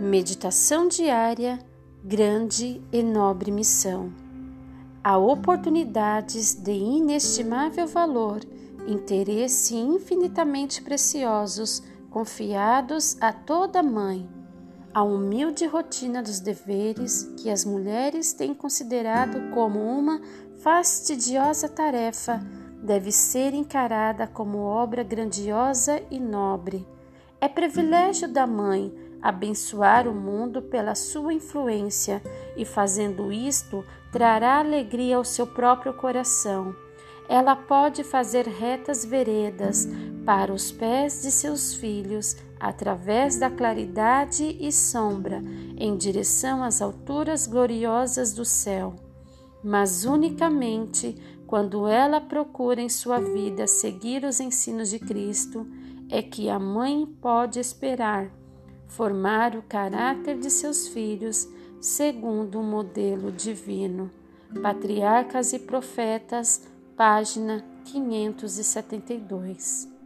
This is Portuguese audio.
Meditação diária, grande e nobre missão. Há oportunidades de inestimável valor, interesse infinitamente preciosos, confiados a toda mãe. A humilde rotina dos deveres que as mulheres têm considerado como uma fastidiosa tarefa deve ser encarada como obra grandiosa e nobre. É privilégio da mãe abençoar o mundo pela sua influência e, fazendo isto, trará alegria ao seu próprio coração. Ela pode fazer retas veredas para os pés de seus filhos, através da claridade e sombra, em direção às alturas gloriosas do céu. Mas unicamente quando ela procura em sua vida seguir os ensinos de Cristo, é que a mãe pode esperar formar o caráter de seus filhos segundo o modelo divino. Patriarcas e Profetas, página 572.